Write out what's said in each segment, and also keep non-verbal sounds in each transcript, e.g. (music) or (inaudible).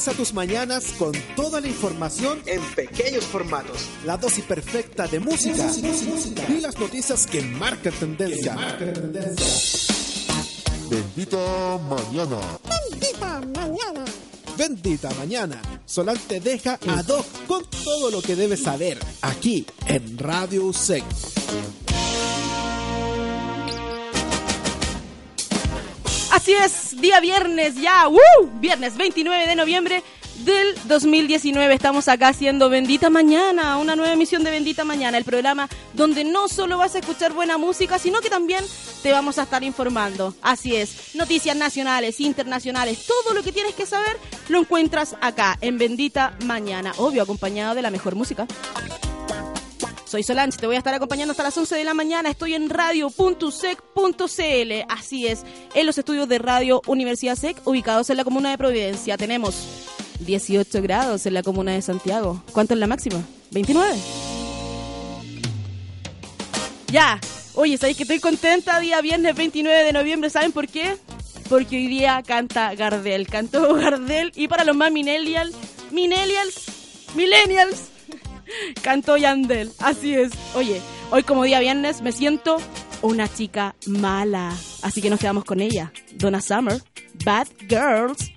Comienza tus mañanas con toda la información en pequeños formatos. La dosis perfecta de música, y las noticias que marcan tendencia. Bendita mañana. Bendita mañana. Bendita mañana. Solán te deja ad hoc con todo lo que debes saber aquí en Radio USEC. Así es, día viernes ya, ¡Woo! Viernes 29 de noviembre del 2019. Estamos acá haciendo Bendita Mañana, una nueva emisión de Bendita Mañana, el programa donde no solo vas a escuchar buena música, sino que también te vamos a estar informando. Así es, noticias nacionales, internacionales, todo lo que tienes que saber lo encuentras acá en Bendita Mañana, obvio, acompañado de la mejor música. Soy Solange, te voy a estar acompañando hasta las 11 de la mañana. Estoy en radio.sec.cl. Así es, en los estudios de Radio Universidad SEC, ubicados en la comuna de Providencia. Tenemos 18 grados en la comuna de Santiago. ¿Cuánto es la máxima? 29. Ya. Oye, ¿sabéis que estoy contenta? Día viernes 29 de noviembre. ¿Saben por qué? Porque hoy día canta Gardel. Cantó Gardel. Y para los más millennials, millennials, millennials, (laughs) cantó Yandel. Así es. Oye, hoy como día viernes me siento una chica mala. Así que nos quedamos con ella. Donna Summer, Bad Girls.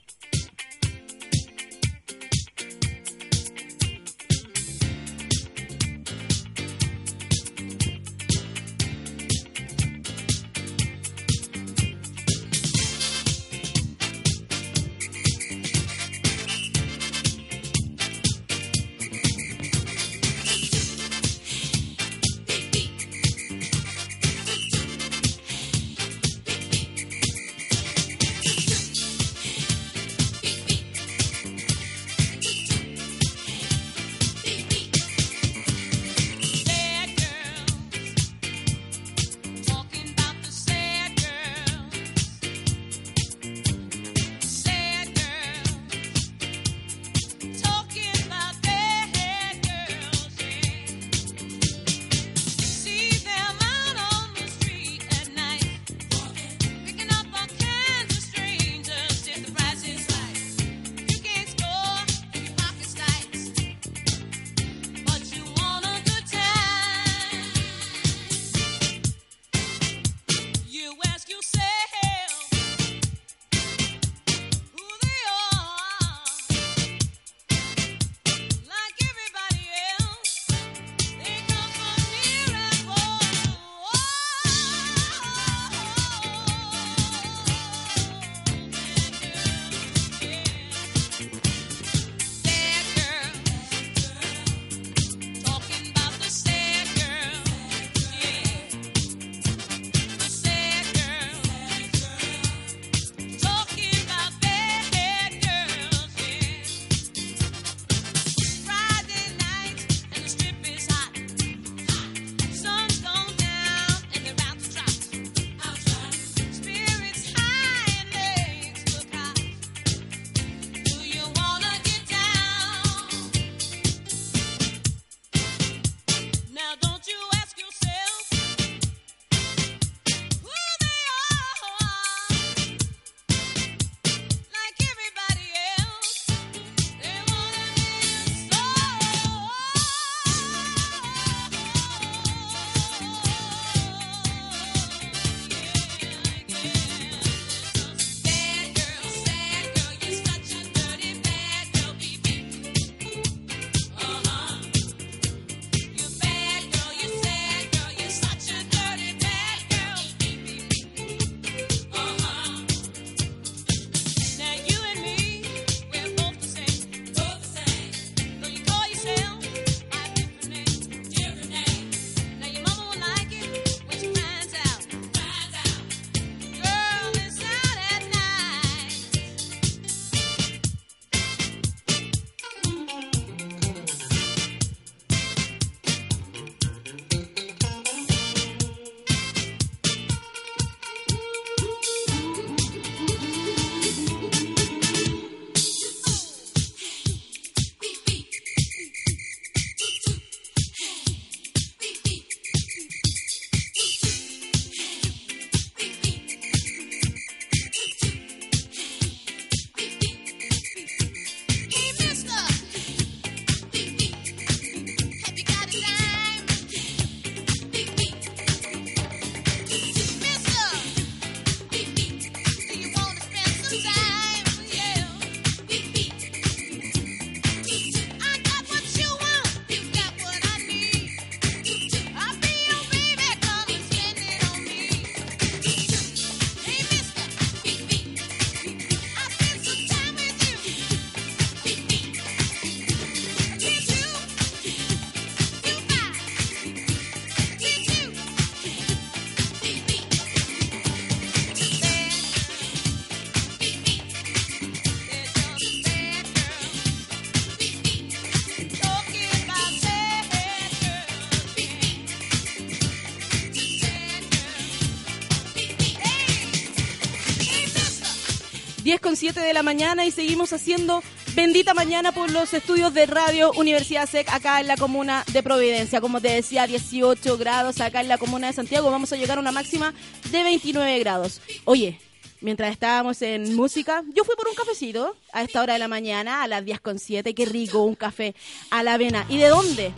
Con 7 de la mañana y seguimos haciendo bendita mañana por los estudios de Radio Universidad SEC acá en la comuna de Providencia. Como te decía, 18 grados acá en la comuna de Santiago. Vamos a llegar a una máxima de 29 grados. Oye, mientras estábamos en música, yo fui por un cafecito a esta hora de la mañana, a las 10 con 7. Qué rico, un café a la avena. ¿Y de dónde?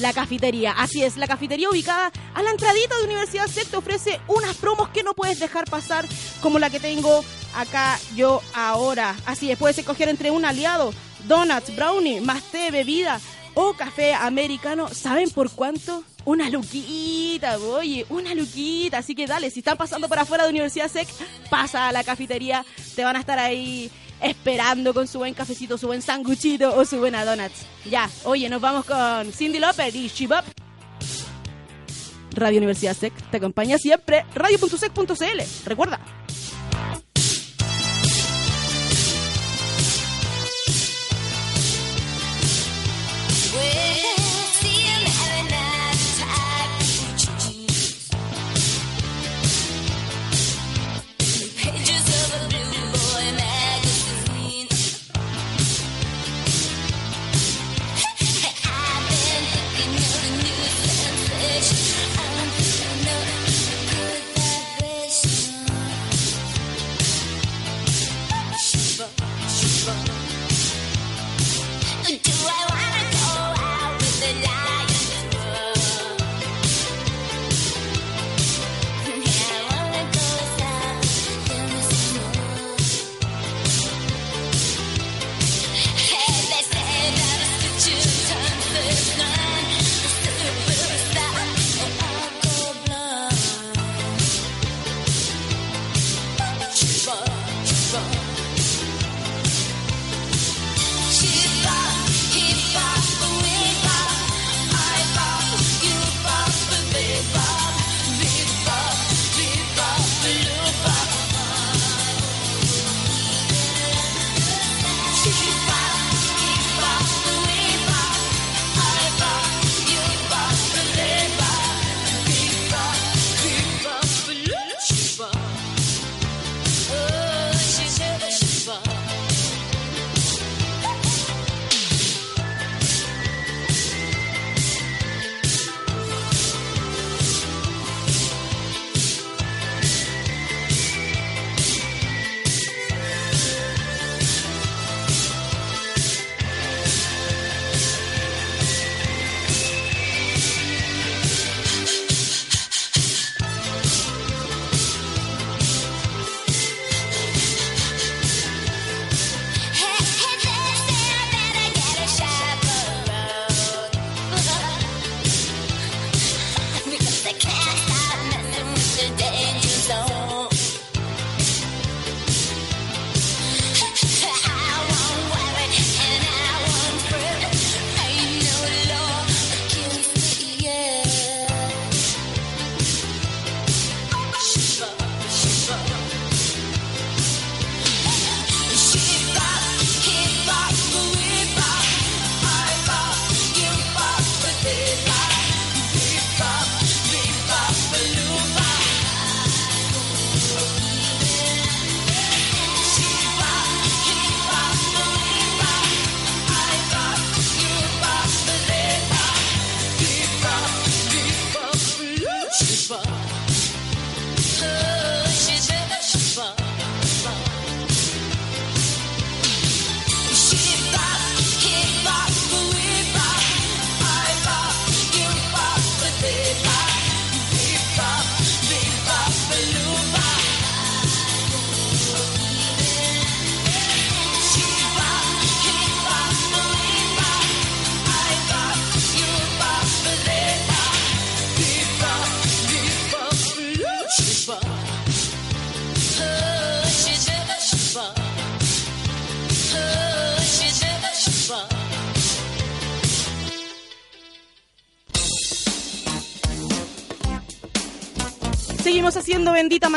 La cafetería. Así es, la cafetería ubicada a la entradita de Universidad SEC te ofrece unas promos que no puedes dejar pasar, como la que tengo acá yo ahora. Así es, puedes escoger entre un aliado, donuts, brownie, más té, bebida o café americano. ¿Saben por cuánto? Una luquita, oye, una luquita. Así que dale, si están pasando por afuera de Universidad SEC, pasa a la cafetería. Te van a estar ahí esperando con su buen cafecito, su buen sanguchito o su buena donuts. Ya, oye, nos vamos con Cindy Lauper y Shibop. Radio Universidad SEC te acompaña siempre. Radio.sec.cl. Recuerda.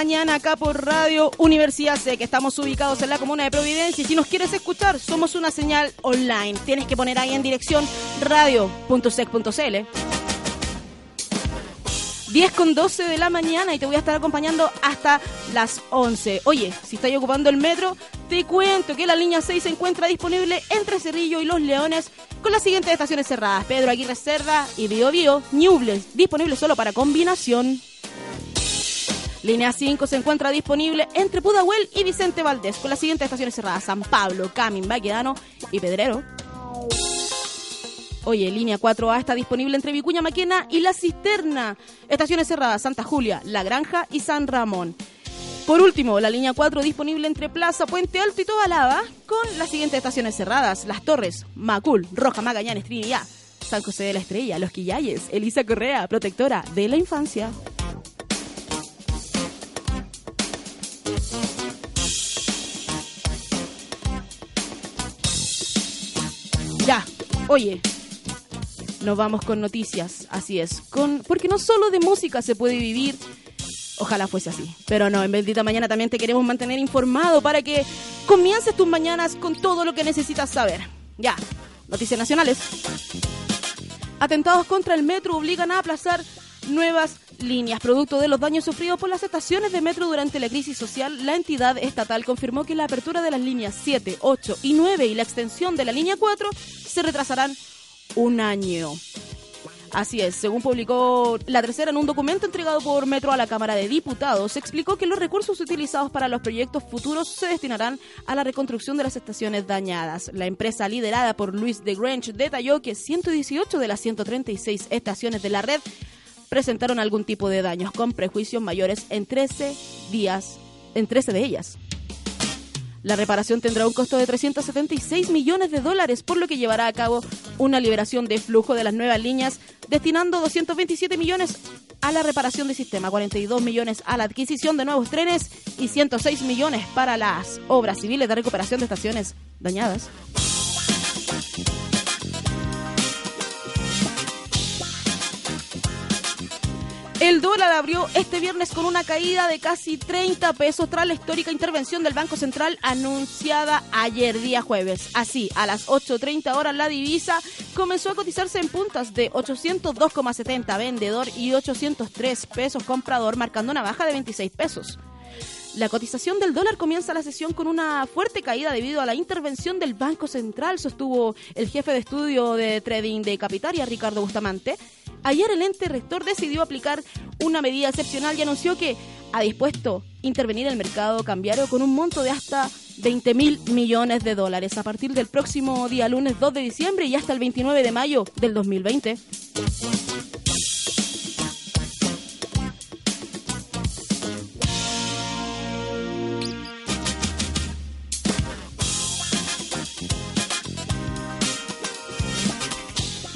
Mañana acá por Radio Universidad C, que estamos ubicados en la comuna de Providencia. Y si nos quieres escuchar, somos una señal online. Tienes que poner ahí en dirección radio.sec.cl. 10 con 12 de la mañana y te voy a estar acompañando hasta las 11. Oye, si estáis ocupando el metro, Te cuento que la línea 6 se encuentra disponible entre Cerrillo y Los Leones con las siguientes estaciones cerradas. Pedro Aguirre Cerda y Bio Bio, Ñubles, disponible solo para combinación. Línea 5 se encuentra disponible entre Pudahuel y Vicente Valdés con las siguientes estaciones cerradas. San Pablo, Camin, Baquedano y Pedrero. Oye, línea 4A está disponible entre Vicuña Maquena y La Cisterna. Estaciones cerradas Santa Julia, La Granja y San Ramón. Por último, la línea 4 disponible entre Plaza, Puente Alto y Tobalaba con las siguientes estaciones cerradas. Las Torres, Macul, Roja Magallanes, Trinidad, San José de la Estrella, Los Quillayes, Elisa Correa, protectora de la infancia. Oye, nos vamos con noticias, así es, porque no solo de música se puede vivir, ojalá fuese así, pero no, en Bendita Mañana también te queremos mantener informado para que comiences tus mañanas con todo lo que necesitas saber. Ya, noticias nacionales. Atentados contra el metro obligan a aplazar nuevas líneas. Producto de los daños sufridos por las estaciones de metro durante la crisis social, la entidad estatal confirmó que la apertura de las líneas 7, 8 y 9 y la extensión de la línea 4 se retrasarán un año. Así es, según publicó la tercera en un documento entregado por Metro a la Cámara de Diputados, explicó que los recursos utilizados para los proyectos futuros se destinarán a la reconstrucción de las estaciones dañadas. La empresa liderada por Luis de Grange detalló que 118 de las 136 estaciones de la red presentaron algún tipo de daños con prejuicios mayores en 13 días, en 13 de ellas. La reparación tendrá un costo de 376 millones de dólares, por lo que llevará a cabo una liberación de flujo de las nuevas líneas, destinando 227 millones a la reparación del sistema, 42 millones a la adquisición de nuevos trenes y 106 millones para las obras civiles de recuperación de estaciones dañadas. El dólar abrió este viernes con una caída de casi 30 pesos tras la histórica intervención del Banco Central anunciada ayer día jueves. Así, a las 8.30 horas la divisa comenzó a cotizarse en puntas de 802,70 vendedor y 803 pesos comprador, marcando una baja de 26 pesos. La cotización del dólar comienza la sesión con una fuerte caída debido a la intervención del Banco Central, sostuvo el jefe de estudio de trading de Capitaria, Ricardo Bustamante. Ayer el ente rector decidió aplicar una medida excepcional y anunció que ha dispuesto intervenir el mercado cambiario con un monto de hasta 20 mil millones de dólares a partir del próximo día lunes 2 de diciembre y hasta el 29 de mayo del 2020.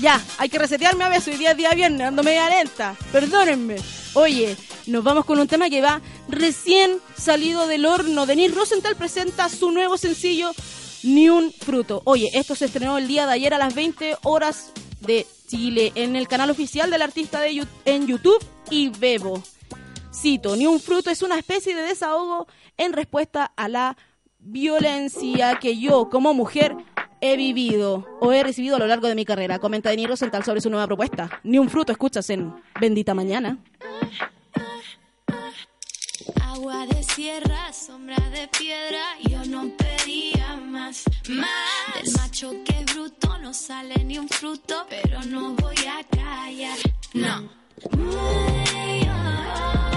Ya, hay que resetearme a veces. Hoy día es día viernes, ando media lenta. Perdónenme. Oye, nos vamos con un tema que va recién salido del horno. Denise Rosenthal presenta su nuevo sencillo, Ni un fruto. Oye, esto se estrenó el día de ayer a las 20 horas de Chile en el canal oficial del artista en YouTube y Bebo. Cito, Ni un fruto es una especie de desahogo en respuesta a la violencia que yo como mujer he vivido o he recibido a lo largo de mi carrera. Comenta Denis Rosenthal sobre su nueva propuesta. Ni un fruto escuchas en Bendita Mañana. Agua de sierra, sombra de piedra, yo no pedía más, más. Del macho que es bruto no sale ni un fruto, pero no voy a callar, no. No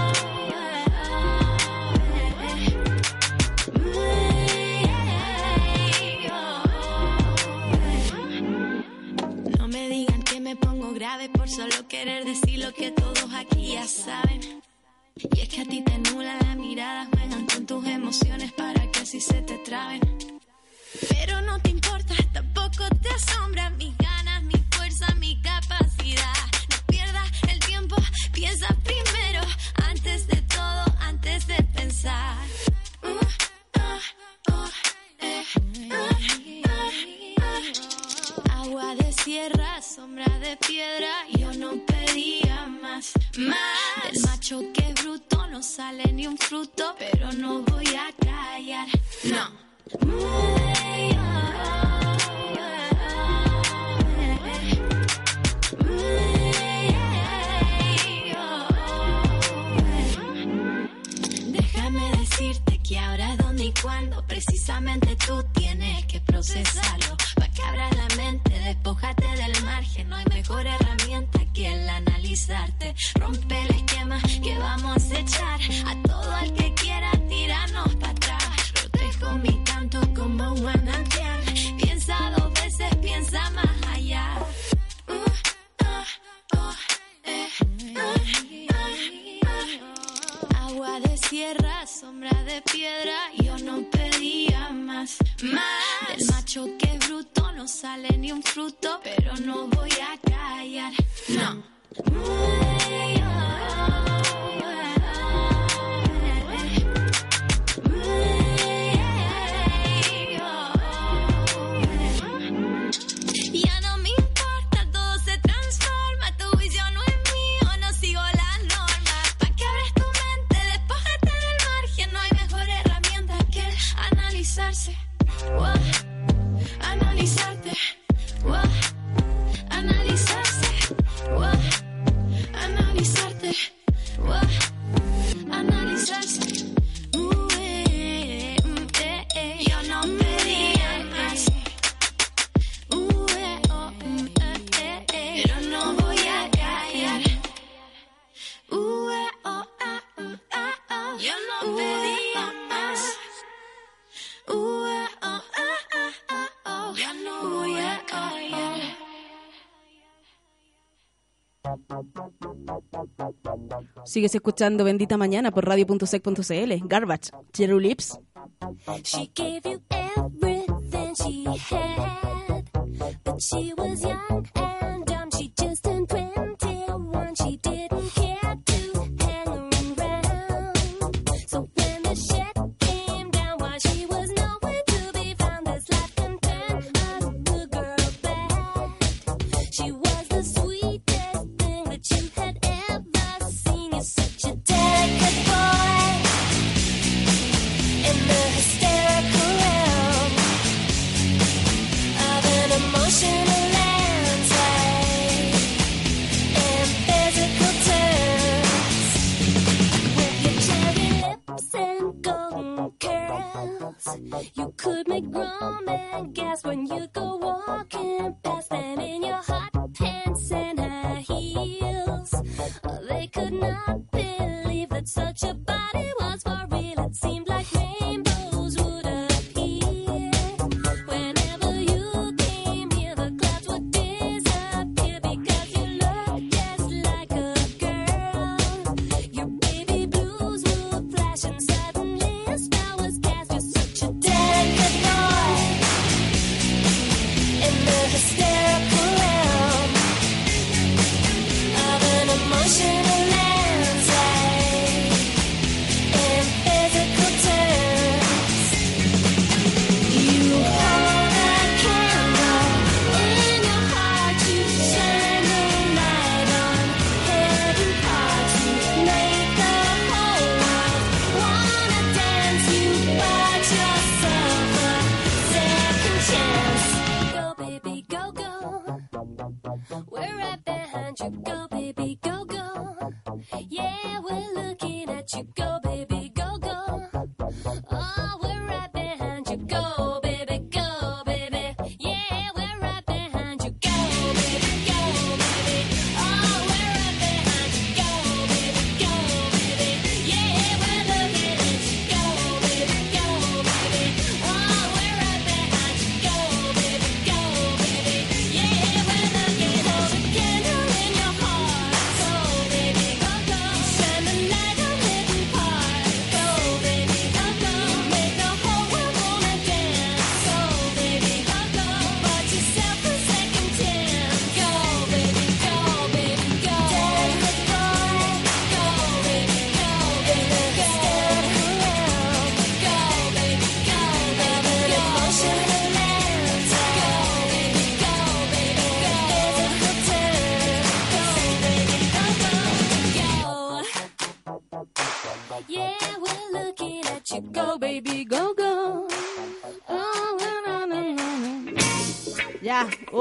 grave por solo querer decir lo que todos aquí ya saben. Y es que a ti te nula la mirada, juegan con tus emociones para que así se te traben. Pero no te importa, tampoco te asombra mis ganas, mi fuerza, mi capacidad. No pierdas el tiempo, piensa primero, antes de todo, antes de pensar. Uh, ah, oh, eh, ah. De sierra, sombra de piedra, yo no pedía más, más. Del macho que es bruto no sale ni un fruto, pero no voy a callar, no. Déjame decirte que ahora, dónde y cuándo, precisamente tú tienes que procesarlo que abras la mente, despojate del margen, no hay mejor herramienta que el analizarte. Rompe el esquema que vamos a echar a todo el que quiera tirarnos para atrás. Protejo mi canto como un manantial, piensa dos veces, piensa más allá. tierra, sombra de piedra, yo no pedía más, más. Del macho que bruto no sale ni un fruto, pero no voy a callar, no. Sigues escuchando Bendita Mañana por radio.sec.cl. Garbage, Cherry Lips. She gave you everything she had, but she was young and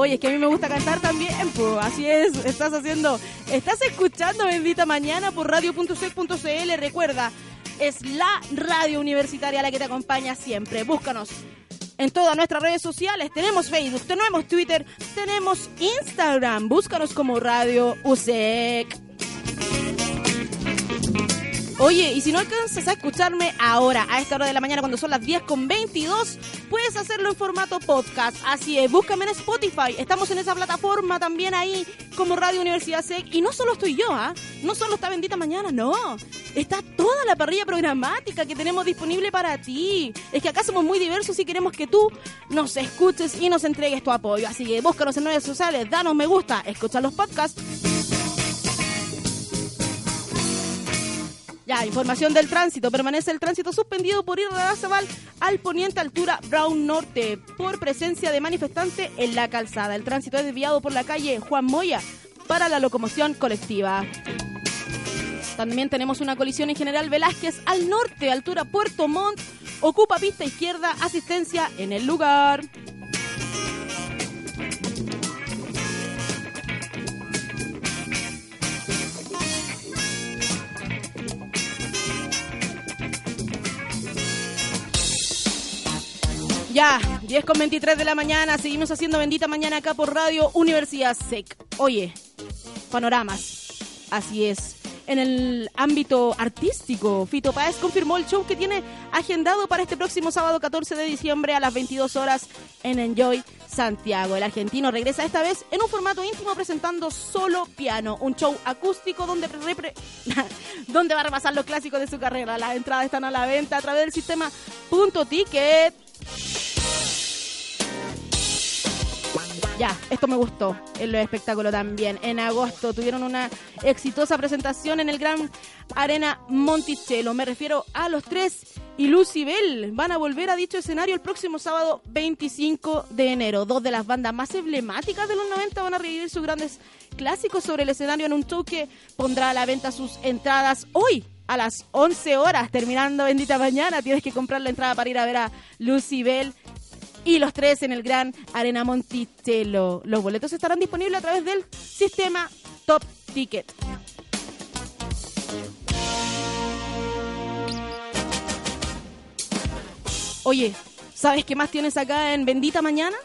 Oye, es que a mí me gusta cantar también, pues así es, estás haciendo, estás escuchando Bendita Mañana por radio.sec.cl, recuerda, es la radio universitaria la que te acompaña siempre, búscanos en todas nuestras redes sociales. Tenemos Facebook, tenemos Twitter, tenemos Instagram. Búscanos como Radio USEC. Oye, y si no alcanzas a escucharme ahora, a esta hora de la mañana, cuando son las 10 con 22, puedes hacerlo en formato podcast. Así es, búscame en Spotify. Estamos en esa plataforma también ahí, como Radio Universidad SEC. Y no solo estoy yo, ¿ah? No solo está Bendita Mañana, no. Está toda la parrilla programática que tenemos disponible para ti. Es que acá somos muy diversos y queremos que tú nos escuches y nos entregues tu apoyo. Así que búscanos en redes sociales, danos me gusta, escucha los podcasts. Ya, información del tránsito. Permanece el tránsito suspendido por Irrazabal al poniente altura Brown Norte por presencia de manifestante en la calzada. El tránsito es desviado por la calle Juan Moya para la locomoción colectiva. También tenemos una colisión en General Velázquez al norte, altura Puerto Montt. Ocupa pista izquierda, asistencia en el lugar. Ya, 10 con 23 de la mañana, seguimos haciendo Bendita Mañana acá por Radio Universidad SEC. Oye, panoramas, así es. En el ámbito artístico, Fito Páez confirmó el show que tiene agendado para este próximo sábado 14 de diciembre a las 22 horas en Enjoy Santiago. El argentino regresa esta vez en un formato íntimo presentando solo piano, un show acústico donde, (laughs) donde va a repasar los clásicos de su carrera. Las entradas están a la venta a través del sistema Punto Ticket. Ya, esto me gustó en los espectáculos también. En agosto tuvieron una exitosa presentación en el Gran Arena Monticello. Me refiero a los tres y Lucibel. Van a volver a dicho escenario el próximo sábado 25 de enero. Dos de las bandas más emblemáticas de los 90 van a revivir sus grandes clásicos sobre el escenario en un show que pondrá a la venta sus entradas hoy a las 11 horas, terminando Bendita Mañana. Tienes que comprar la entrada para ir a ver a Lucibel y los tres en el Gran Arena Monticello. Los boletos estarán disponibles a través del sistema Top Ticket. Oye, ¿sabes qué más tienes acá en Bendita Mañana?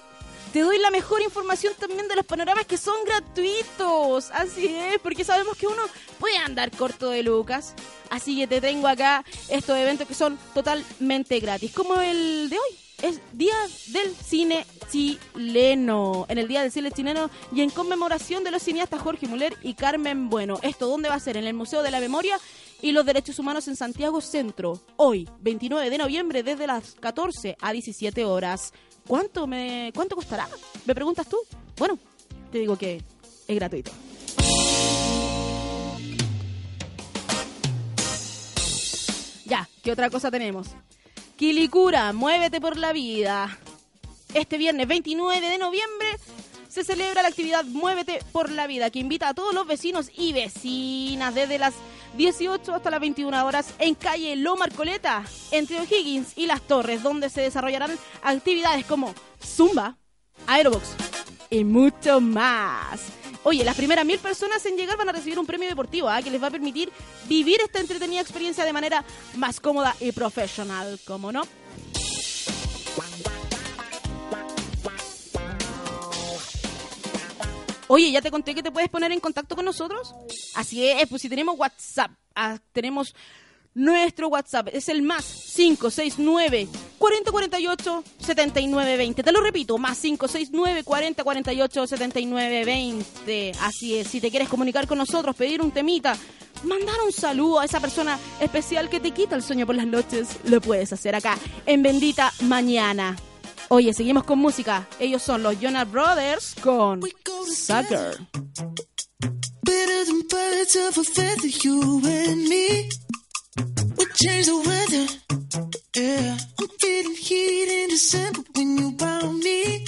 Te doy la mejor información también de los panoramas que son gratuitos. Así es, porque sabemos que uno puede andar corto de lucas. Así que te tengo acá estos eventos que son totalmente gratis, como el de hoy es Día del Cine Chileno. En el Día del Cine Chileno y en conmemoración de los cineastas Jorge Muller y Carmen Bueno. ¿Esto dónde va a ser? En el Museo de la Memoria y los Derechos Humanos en Santiago Centro. Hoy, 29 de noviembre, desde las 14 a 17 horas. ¿Cuánto, me, ¿Cuánto costará? ¿Me preguntas tú? Bueno, te digo que es gratuito. Ya, ¿qué otra cosa tenemos? Quilicura, muévete por la vida. Este viernes 29 de noviembre se celebra la actividad Muévete por la Vida, que invita a todos los vecinos y vecinas desde las 18 hasta las 21 horas en calle Loma Arcoleta, entre O'Higgins y Las Torres, donde se desarrollarán actividades como Zumba, Aerobox y mucho más. Oye, las primeras mil personas en llegar van a recibir un premio deportivo ¿ah? que les va a permitir vivir esta entretenida experiencia de manera más cómoda y profesional, ¿cómo no? Oye, ¿ya te conté que te puedes poner en contacto con nosotros? Así es, pues si tenemos WhatsApp, ah, tenemos nuestro WhatsApp es el más 569 4048 7920. Te lo repito, más 569 4048 7920. Así es, si te quieres comunicar con nosotros, pedir un temita, mandar un saludo a esa persona especial que te quita el sueño por las noches, lo puedes hacer acá en Bendita Mañana. Oye, seguimos con música. Ellos son los Jonas Brothers con Sucker. Better than birds of a feather, you and me. We change the weather. Yeah, I'm feeling heat in December when you found me.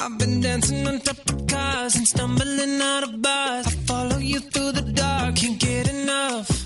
I've been dancing on top of cars and stumbling out of bars. I follow you through the dark, can't get enough.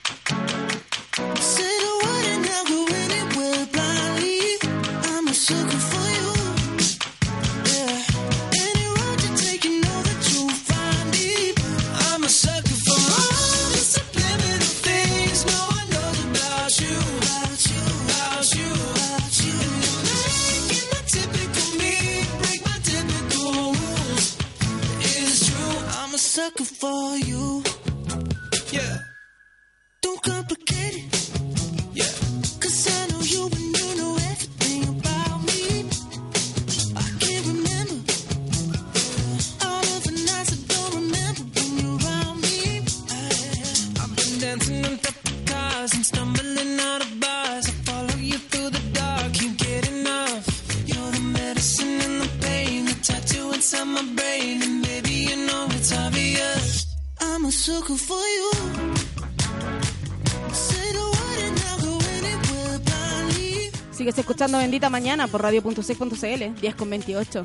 escuchando Bendita Mañana por radio.sec.cl, 10 con 28.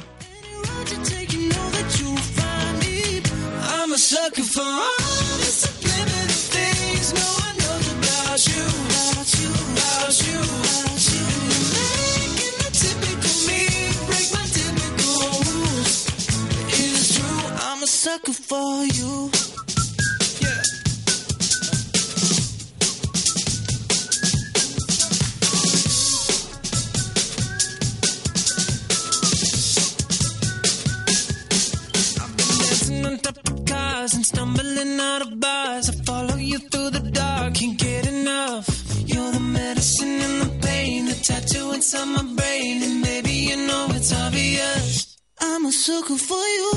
I'm a sucker for you.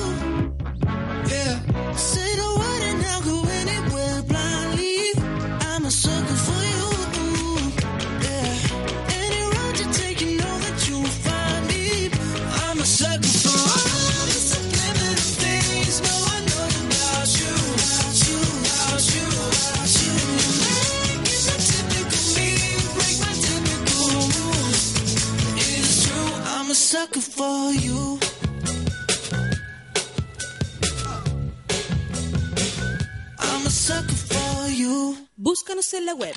Yeah. Say the word and I'll go anywhere blindly. I'm a sucker for you. Yeah. Any road you take, you know that you'll find me. I'm a sucker for all things. No, about you, about you, about you, about you. Typical me. My typical. It is true, I'm a sucker for you. búscanos en la web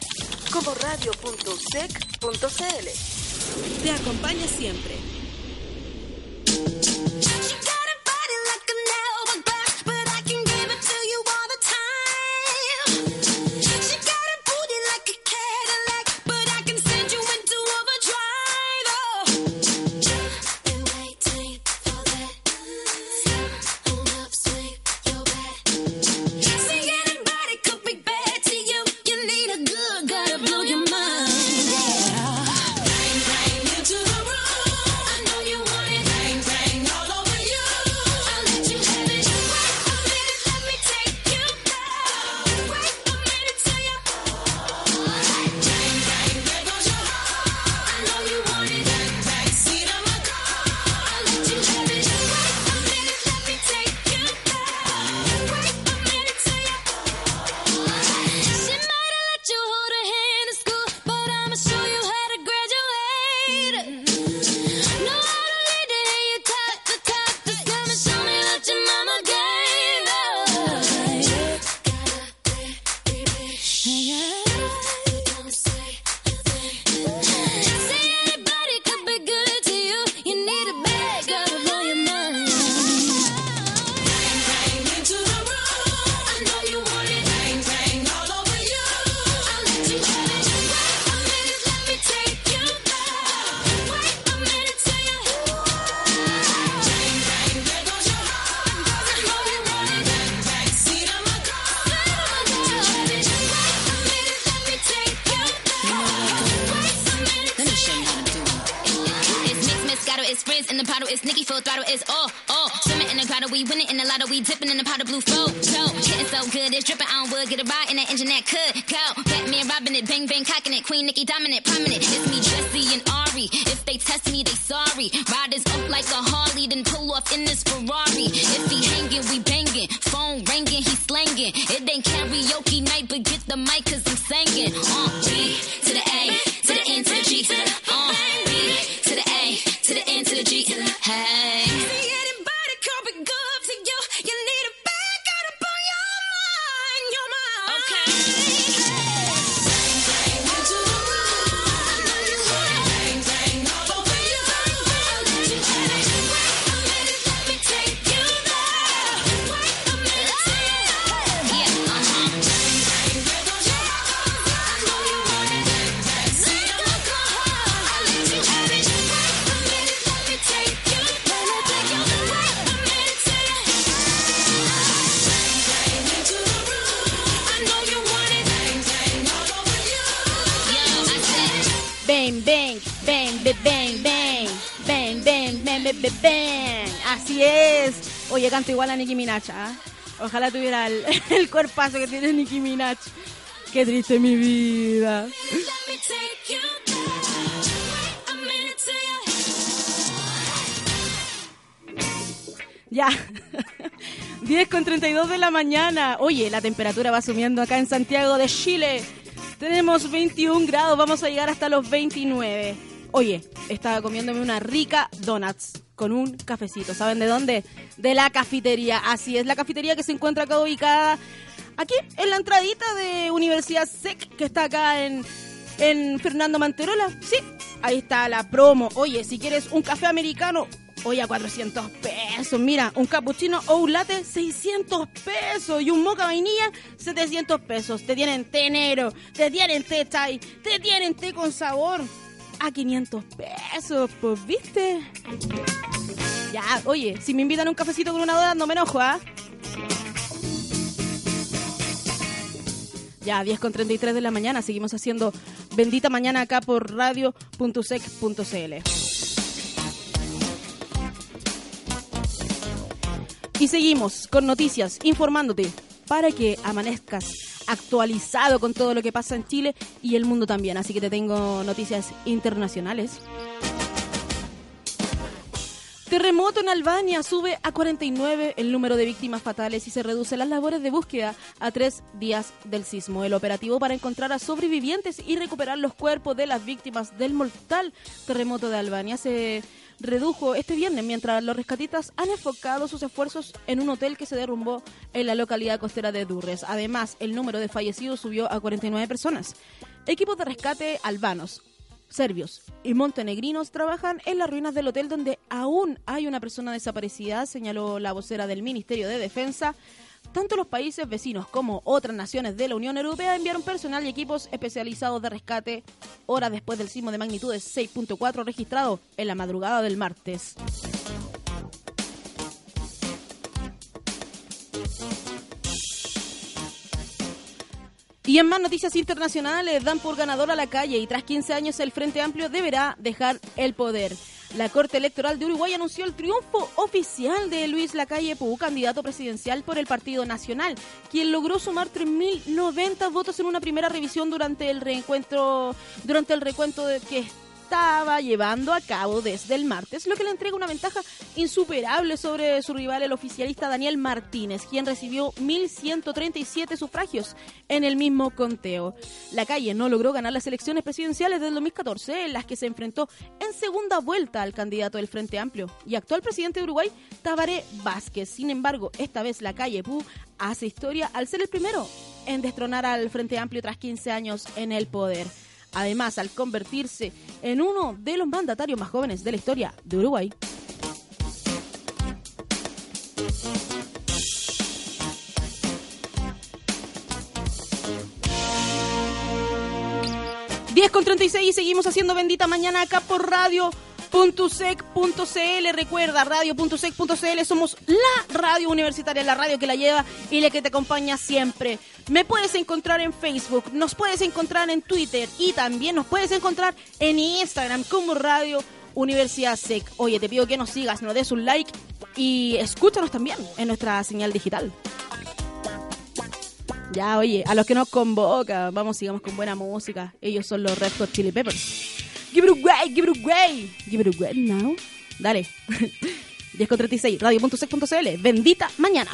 como radio.sec.cl. Te acompaña siempre. dominant Oye, canto igual a Nicki Minaj, ¿ah? Ojalá tuviera el, (laughs) el cuerpazo que tiene Nicki Minaj. Qué triste mi vida. Ya. (laughs) 10 con 32 de la mañana. Oye, la temperatura va subiendo acá en Santiago de Chile. Tenemos 21 grados, vamos a llegar hasta los 29. Oye, estaba comiéndome una rica donuts con un cafecito. ¿Saben de dónde? De la cafetería. Así es, la cafetería que se encuentra acá ubicada aquí en la entradita de Universidad SEC, que está acá en, en Fernando Manterola. Sí, ahí está la promo. Oye, si quieres un café americano, Oye, a 400 pesos. Mira, un cappuccino o un latte, 600 pesos. Y un moca vainilla, 700 pesos. Te tienen té negro, te tienen té chai, te tienen té con sabor. A 500 pesos, pues, ¿viste? Ya, oye, si me invitan un cafecito con una dona, no me enojo, ¿ah? Ya, 10 con 33 de la mañana, seguimos haciendo Bendita Mañana acá por radio.sec.cl. Y seguimos con noticias, informándote para que amanezcas actualizado con todo lo que pasa en Chile y el mundo también. Así que te tengo noticias internacionales. Terremoto en Albania sube a 49 el número de víctimas fatales y se reduce las labores de búsqueda a tres días del sismo. El operativo para encontrar a sobrevivientes y recuperar los cuerpos de las víctimas del mortal terremoto de Albania se redujo este viernes mientras los rescatistas han enfocado sus esfuerzos en un hotel que se derrumbó en la localidad costera de Durres. Además, el número de fallecidos subió a 49 personas. Equipos de rescate albanos, serbios y montenegrinos trabajan en las ruinas del hotel donde aún hay una persona desaparecida, señaló la vocera del Ministerio de Defensa. Tanto los países vecinos como otras naciones de la Unión Europea enviaron personal y equipos especializados de rescate horas después del sismo de magnitud de 6.4 registrado en la madrugada del martes. Y en más noticias internacionales, dan por ganador a la calle y tras 15 años el Frente Amplio deberá dejar el poder. La Corte Electoral de Uruguay anunció el triunfo oficial de Luis Lacalle Pou, candidato presidencial por el Partido Nacional, quien logró sumar 3.090 votos en una primera revisión durante el reencuentro, durante el recuento de que estaba llevando a cabo desde el martes, lo que le entrega una ventaja insuperable sobre su rival, el oficialista Daniel Martínez, quien recibió 1.137 sufragios en el mismo conteo. La calle no logró ganar las elecciones presidenciales del 2014, en las que se enfrentó en segunda vuelta al candidato del Frente Amplio y actual presidente de Uruguay, Tabaré Vázquez. Sin embargo, esta vez la calle Pu hace historia al ser el primero en destronar al Frente Amplio tras 15 años en el poder. Además, al convertirse en uno de los mandatarios más jóvenes de la historia de Uruguay. Con 36 y seguimos haciendo bendita mañana acá por radio.sec.cl. Recuerda, radio.sec.cl somos la radio universitaria, la radio que la lleva y la que te acompaña siempre. Me puedes encontrar en Facebook, nos puedes encontrar en Twitter y también nos puedes encontrar en Instagram como Radio Universidad Sec. Oye, te pido que nos sigas, nos des un like y escúchanos también en nuestra señal digital. Ya, oye, a los que nos convoca, vamos, sigamos con buena música. Ellos son los Red Hot Chili Peppers. Give it away, give it away, give it away now. Dale. (laughs) 10 con 36, radio.sec.cl. Bendita mañana.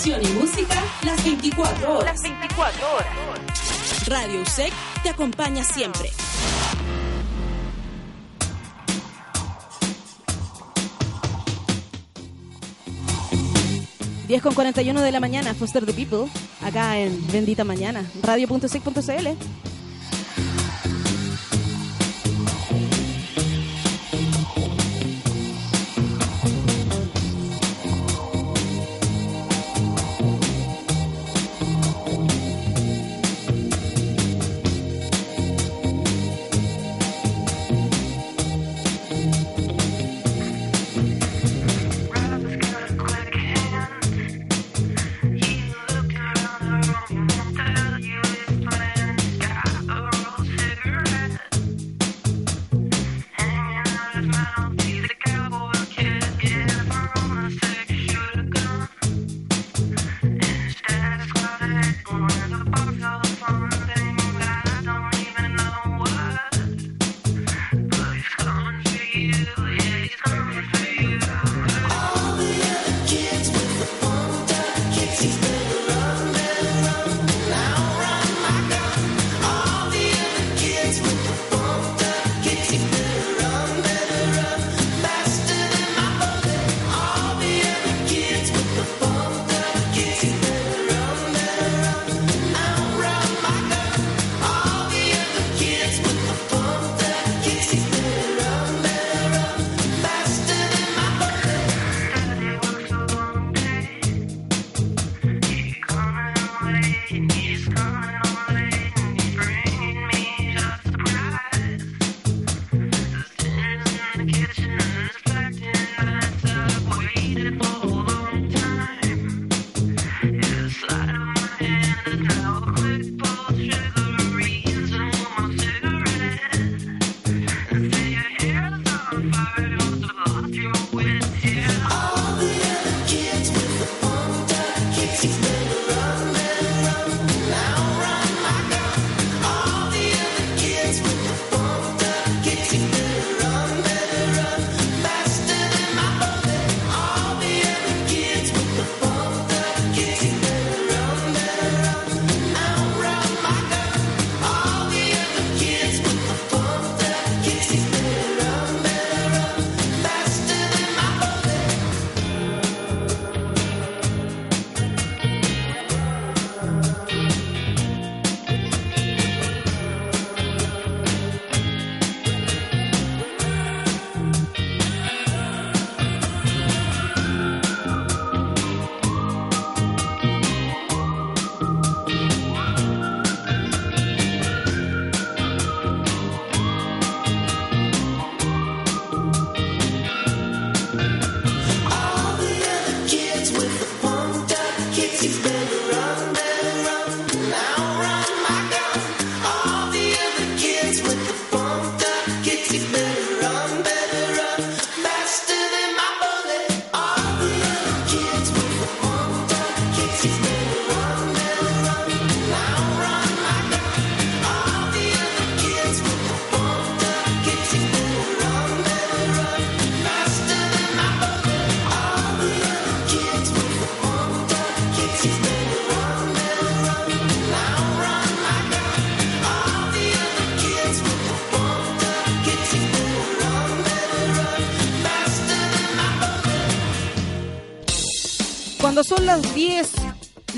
Información y música las 24 horas. Las 24 horas. Radio USEC te acompaña siempre. 10 con 41 de la mañana, Foster the People, acá en Bendita Mañana, radio.sec.cl.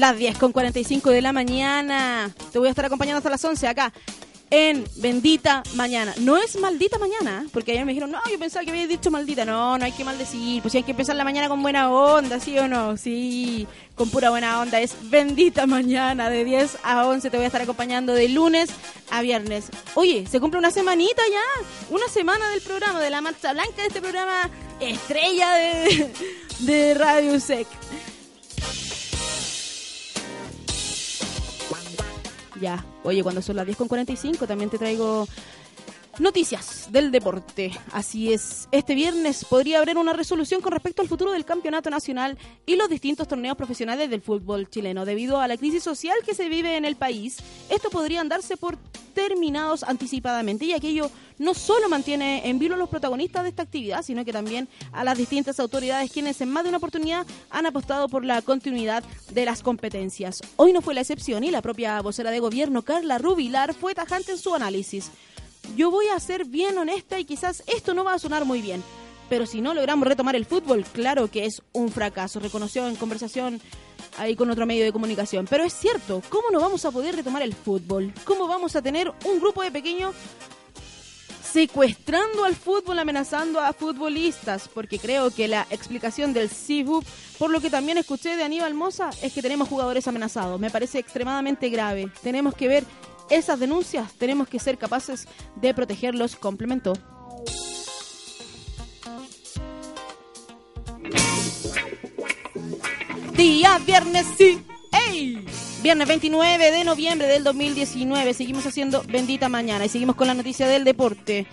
las 10 con 45 de la mañana, te voy a estar acompañando hasta las 11 acá en Bendita Mañana. No es maldita mañana, ¿eh? porque ayer me dijeron, no, yo pensaba que había dicho maldita. No, no hay que maldecir. Pues sí hay que empezar la mañana con buena onda, ¿sí o no? Sí, con pura buena onda. Es Bendita Mañana, de 10 a 11. Te voy a estar acompañando de lunes a viernes. Oye, se cumple una semanita ya. Una semana del programa, de la marcha blanca de este programa estrella de, de Radio Sec. Ya, oye, cuando son las 10 con 45 también te traigo Noticias del deporte. Así es, este viernes podría haber una resolución con respecto al futuro del campeonato nacional y los distintos torneos profesionales del fútbol chileno. Debido a la crisis social que se vive en el país, esto podrían darse por terminados anticipadamente y aquello no solo mantiene en vilo a los protagonistas de esta actividad, sino que también a las distintas autoridades quienes en más de una oportunidad han apostado por la continuidad de las competencias. Hoy no fue la excepción y la propia vocera de gobierno, Carla Rubilar, fue tajante en su análisis. Yo voy a ser bien honesta y quizás esto no va a sonar muy bien, pero si no logramos retomar el fútbol, claro que es un fracaso, reconoció en conversación ahí con otro medio de comunicación. Pero es cierto, ¿cómo no vamos a poder retomar el fútbol? ¿Cómo vamos a tener un grupo de pequeños secuestrando al fútbol, amenazando a futbolistas? Porque creo que la explicación del CIBUP, por lo que también escuché de Aníbal Moza, es que tenemos jugadores amenazados. Me parece extremadamente grave. Tenemos que ver esas denuncias, tenemos que ser capaces de protegerlos, complementó. Día viernes, sí. ¡Ey! Viernes 29 de noviembre del 2019. Seguimos haciendo Bendita Mañana y seguimos con la noticia del deporte.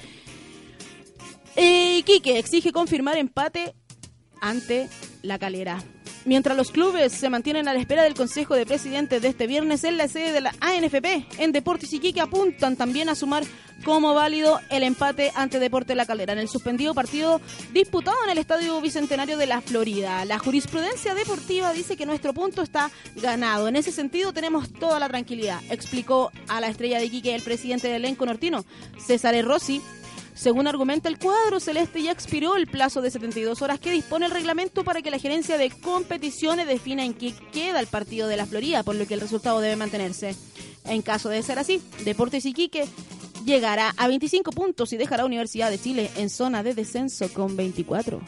Eh, Quique exige confirmar empate ante la calera. Mientras los clubes se mantienen a la espera del Consejo de Presidentes de este viernes en la sede de la ANFP, en Deportes Iquique apuntan también a sumar como válido el empate ante Deporte La Calera en el suspendido partido disputado en el Estadio Bicentenario de la Florida. La jurisprudencia deportiva dice que nuestro punto está ganado. En ese sentido tenemos toda la tranquilidad, explicó a la estrella de Iquique el presidente del elenco nortino, César. Rossi, según argumenta el cuadro celeste, ya expiró el plazo de 72 horas que dispone el reglamento para que la gerencia de competiciones defina en qué queda el partido de la Florida, por lo que el resultado debe mantenerse. En caso de ser así, Deportes Iquique llegará a 25 puntos y dejará Universidad de Chile en zona de descenso con 24.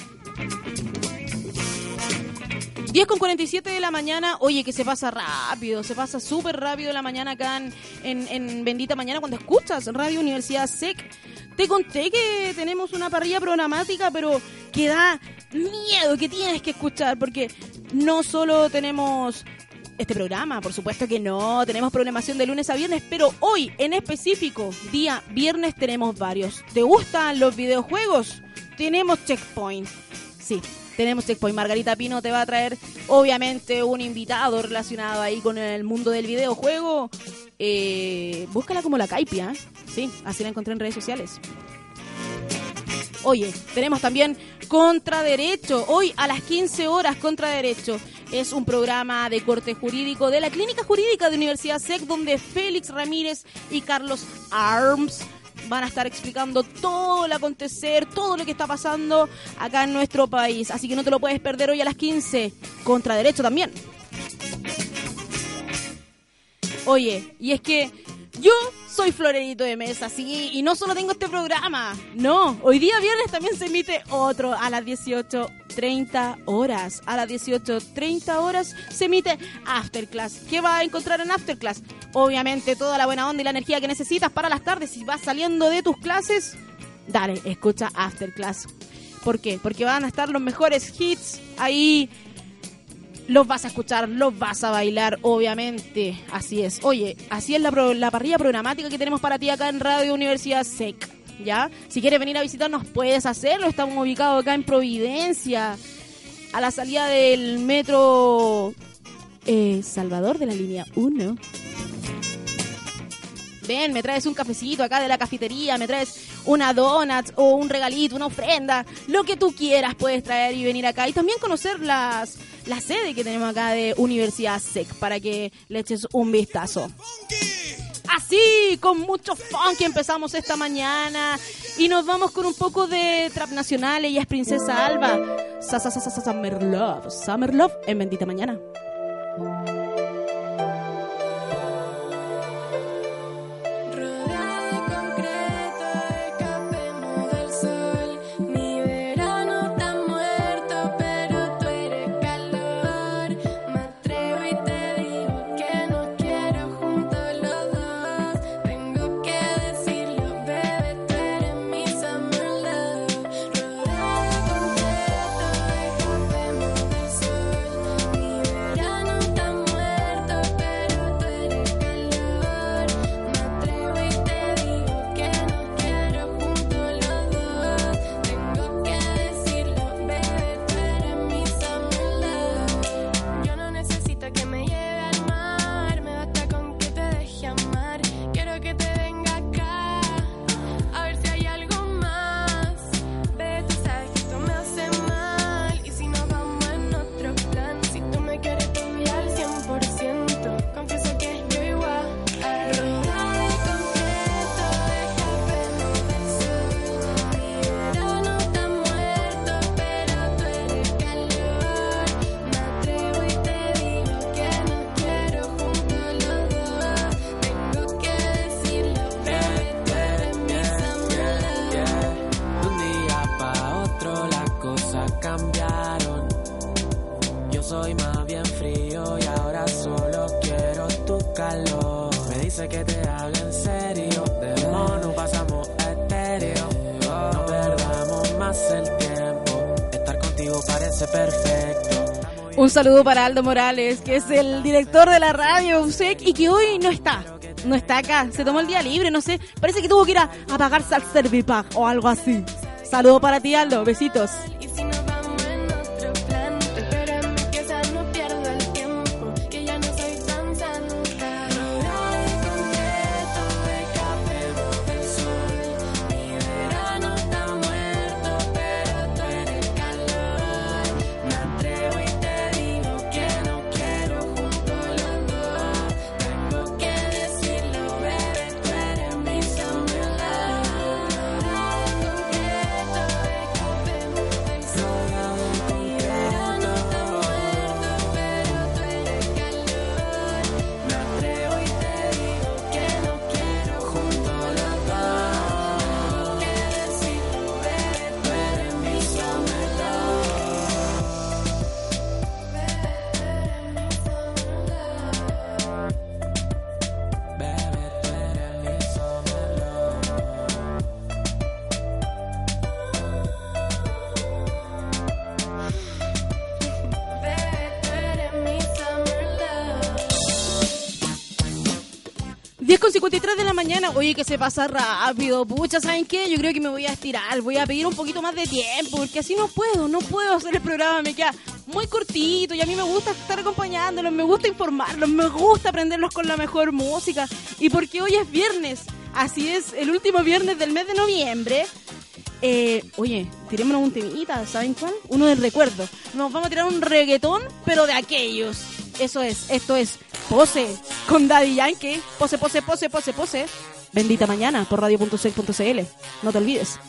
10 con 47 de la mañana, oye que se pasa rápido, se pasa súper rápido la mañana acá en Bendita Mañana cuando escuchas Radio Universidad SEC. Te conté que tenemos una parrilla programática, pero que da miedo, que tienes que escuchar, porque no solo tenemos este programa, por supuesto que no, tenemos programación de lunes a viernes, pero hoy en específico, día viernes, tenemos varios. ¿Te gustan los videojuegos? Tenemos Checkpoint. Sí, tenemos Checkpoint. Margarita Pino te va a traer, obviamente, un invitado relacionado ahí con el mundo del videojuego. Eh, búscala como la Caipia. Sí, así la encontré en redes sociales. Oye, tenemos también Contra Derecho. Hoy a las 15 horas, Contra Derecho. Es un programa de corte jurídico de la Clínica Jurídica de Universidad SEC, donde Félix Ramírez y Carlos Arms van a estar explicando todo el acontecer, todo lo que está pasando acá en nuestro país. Así que no te lo puedes perder hoy a las 15. Contra Derecho también. Oye, y es que yo soy Florerito de Mesa, sí, y no solo tengo este programa, no, hoy día viernes también se emite otro a las 18.30 horas. A las 18.30 horas se emite Afterclass. ¿Qué vas a encontrar en Afterclass? Obviamente toda la buena onda y la energía que necesitas para las tardes. Si vas saliendo de tus clases, dale, escucha Afterclass. ¿Por qué? Porque van a estar los mejores hits ahí los vas a escuchar, los vas a bailar, obviamente. Así es. Oye, así es la, pro- la parrilla programática que tenemos para ti acá en Radio Universidad SEC. ¿Ya? Si quieres venir a visitarnos, puedes hacerlo. Estamos ubicados acá en Providencia, a la salida del metro eh, Salvador de la línea 1. Ven, me traes un cafecito acá de la cafetería, me traes una donut o un regalito, una ofrenda, lo que tú quieras puedes traer y venir acá. Y también conocer las, la sede que tenemos acá de Universidad SEC para que le eches un vistazo. Así, con mucho funk empezamos esta mañana y nos vamos con un poco de trap nacional. Ella es Princesa Alba. Summer Love, Summer Love en Bendita Mañana. Saludo para Aldo Morales, que es el director de la radio USEC y que hoy no está. No está acá, se tomó el día libre, no sé. Parece que tuvo que ir a, a al Servipack o algo así. Saludo para ti, Aldo. Besitos. Oye, que se pasa rápido. Pucha, ¿saben qué? Yo creo que me voy a estirar. Voy a pedir un poquito más de tiempo. Porque así no puedo, no puedo hacer el programa. Me queda muy cortito. Y a mí me gusta estar acompañándolos. Me gusta informarlos. Me gusta aprenderlos con la mejor música. Y porque hoy es viernes. Así es, el último viernes del mes de noviembre. Eh, oye, tirémonos un temita, ¿saben cuál? Uno del recuerdo. Nos vamos a tirar un reggaetón, pero de aquellos. Eso es, esto es Pose con Daddy Yankee. Pose, pose, pose, pose, pose. Bendita mañana por radio.sec.cl. No te olvides.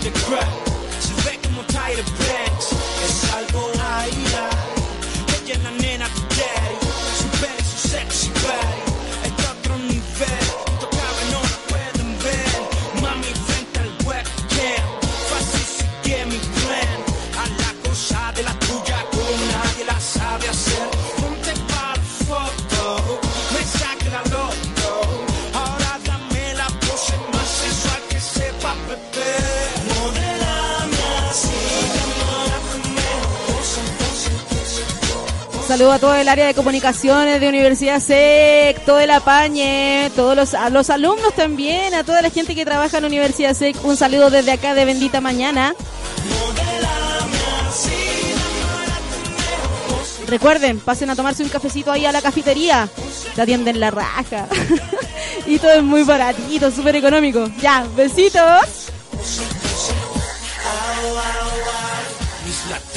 Como pipa de crack, se ve como Tyra Saludo a todo el área de comunicaciones de Universidad SEC, todo el apañe, todos los, a los alumnos también, a toda la gente que trabaja en Universidad SEC. Un saludo desde acá de Bendita Mañana. Recuerden, pasen a tomarse un cafecito ahí a la cafetería. Te atienden la raja. (laughs) y todo es muy baratito, súper económico. Ya, besitos.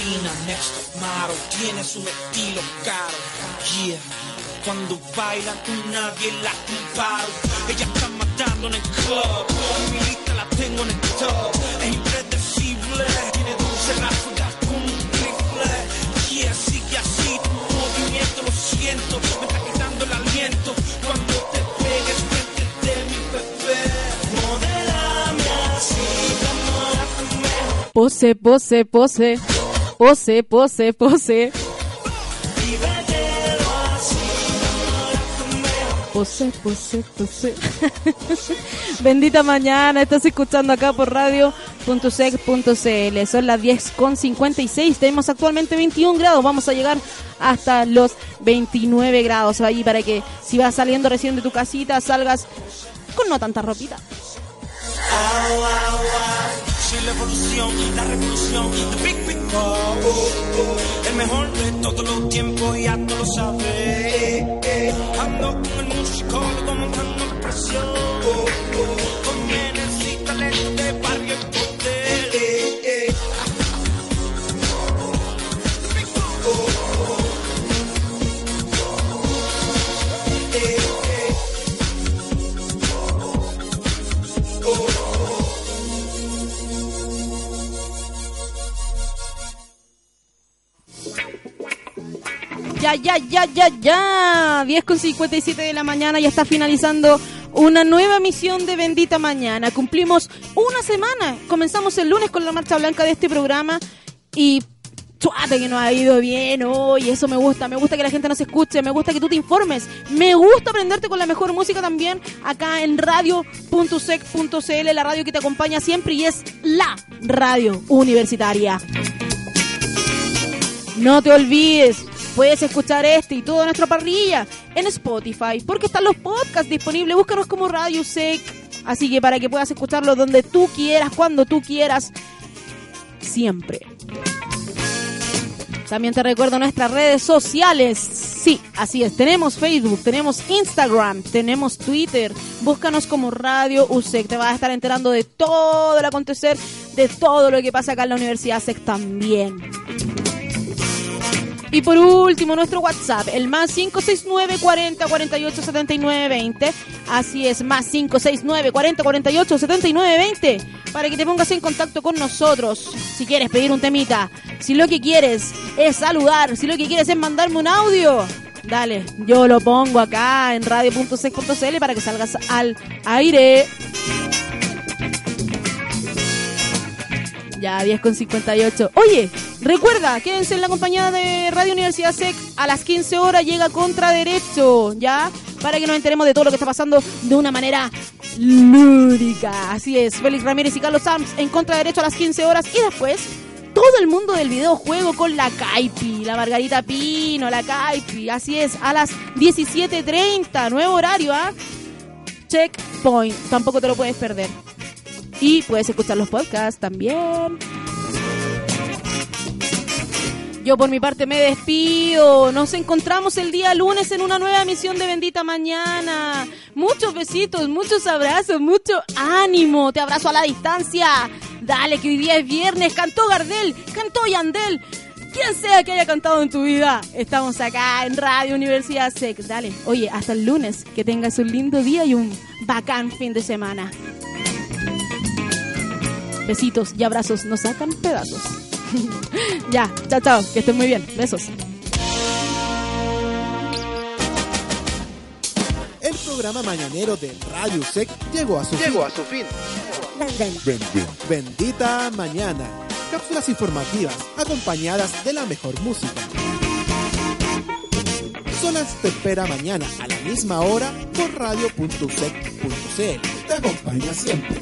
Latina, next model, tienes un estilo caro. Yeah. Cuando bailan nadie la compara. Ella está matando en el club. Mi lista la tengo en el top. Es impredecible. Tiene dulce ráfagas como un rifle. Yeah, sigue así tu movimiento, lo siento. Me está quitando el aliento. Cuando te pegues frente de mi bebé. Modelame así. Pose, pose, pose. Pose, pose, pose. Pose, pose, pose. (laughs) Bendita mañana, estás escuchando acá por radio.sec.cl. Son las 10 con 56. Tenemos actualmente 21 grados. Vamos a llegar hasta los 29 grados ahí para que si vas saliendo recién de tu casita salgas con no tanta ropita. Soy la evolución, la revolución, the big big oh, el mejor de todos los tiempos, ya tú lo sabes. Eh, ando con el musicólogo montando presión. Ya, ya, ya, ya, ya. 10 con 57 de la mañana ya está finalizando una nueva misión de Bendita Mañana. Cumplimos una semana. Comenzamos el lunes con la marcha blanca de este programa y chuate que nos ha ido bien hoy. Eso me gusta. Me gusta que la gente nos escuche. Me gusta que tú te informes. Me gusta aprenderte con la mejor música también acá en radio.sec.cl, la radio que te acompaña siempre y es la radio universitaria. No te olvides, puedes escuchar este y toda nuestra parrilla en Spotify, porque están los podcasts disponibles. Búscanos como Radio Sec. Así que para que puedas escucharlo donde tú quieras, cuando tú quieras, siempre. También te recuerdo nuestras redes sociales. Sí, así es. Tenemos Facebook, tenemos Instagram, tenemos Twitter. Búscanos como Radio USEC. Te vas a estar enterando de todo el acontecer, de todo lo que pasa acá en la Universidad SEC también. Y por último, nuestro WhatsApp, el más 569 40 48 79 20. Así es, más 569 40 48 79 20. Para que te pongas en contacto con nosotros. Si quieres pedir un temita, si lo que quieres es saludar, si lo que quieres es mandarme un audio. Dale, yo lo pongo acá en radio.sec.cl para que salgas al aire. Ya, 10 con 58. Oye, recuerda, quédense en la compañía de Radio Universidad SEC. A las 15 horas llega Contra Derecho, ¿ya? Para que nos enteremos de todo lo que está pasando de una manera lúdica. Así es, Félix Ramírez y Carlos Sams en Contra Derecho a las 15 horas. Y después, todo el mundo del videojuego con la Caipi, la Margarita Pino, la Caipi. Así es, a las 17.30, nuevo horario, ¿ah? Checkpoint, tampoco te lo puedes perder. Y puedes escuchar los podcasts también. Yo por mi parte me despido. Nos encontramos el día lunes en una nueva emisión de Bendita Mañana. Muchos besitos, muchos abrazos, mucho ánimo. Te abrazo a la distancia. Dale, que hoy día es viernes. Cantó Gardel, cantó Yandel. Quien sea que haya cantado en tu vida, estamos acá en Radio Universidad SEC. Dale, oye, hasta el lunes. Que tengas un lindo día y un bacán fin de semana. Besitos y abrazos nos sacan pedazos. (laughs) ya, chao, chao, que estén muy bien. Besos. El programa mañanero de Radio Sec llegó a su Llegó fin. a su fin. Ben- Ben, ben. Bendita mañana. Cápsulas informativas acompañadas de la mejor música. Solas te espera mañana a la misma hora por radio.sec.cl. Te acompaña siempre.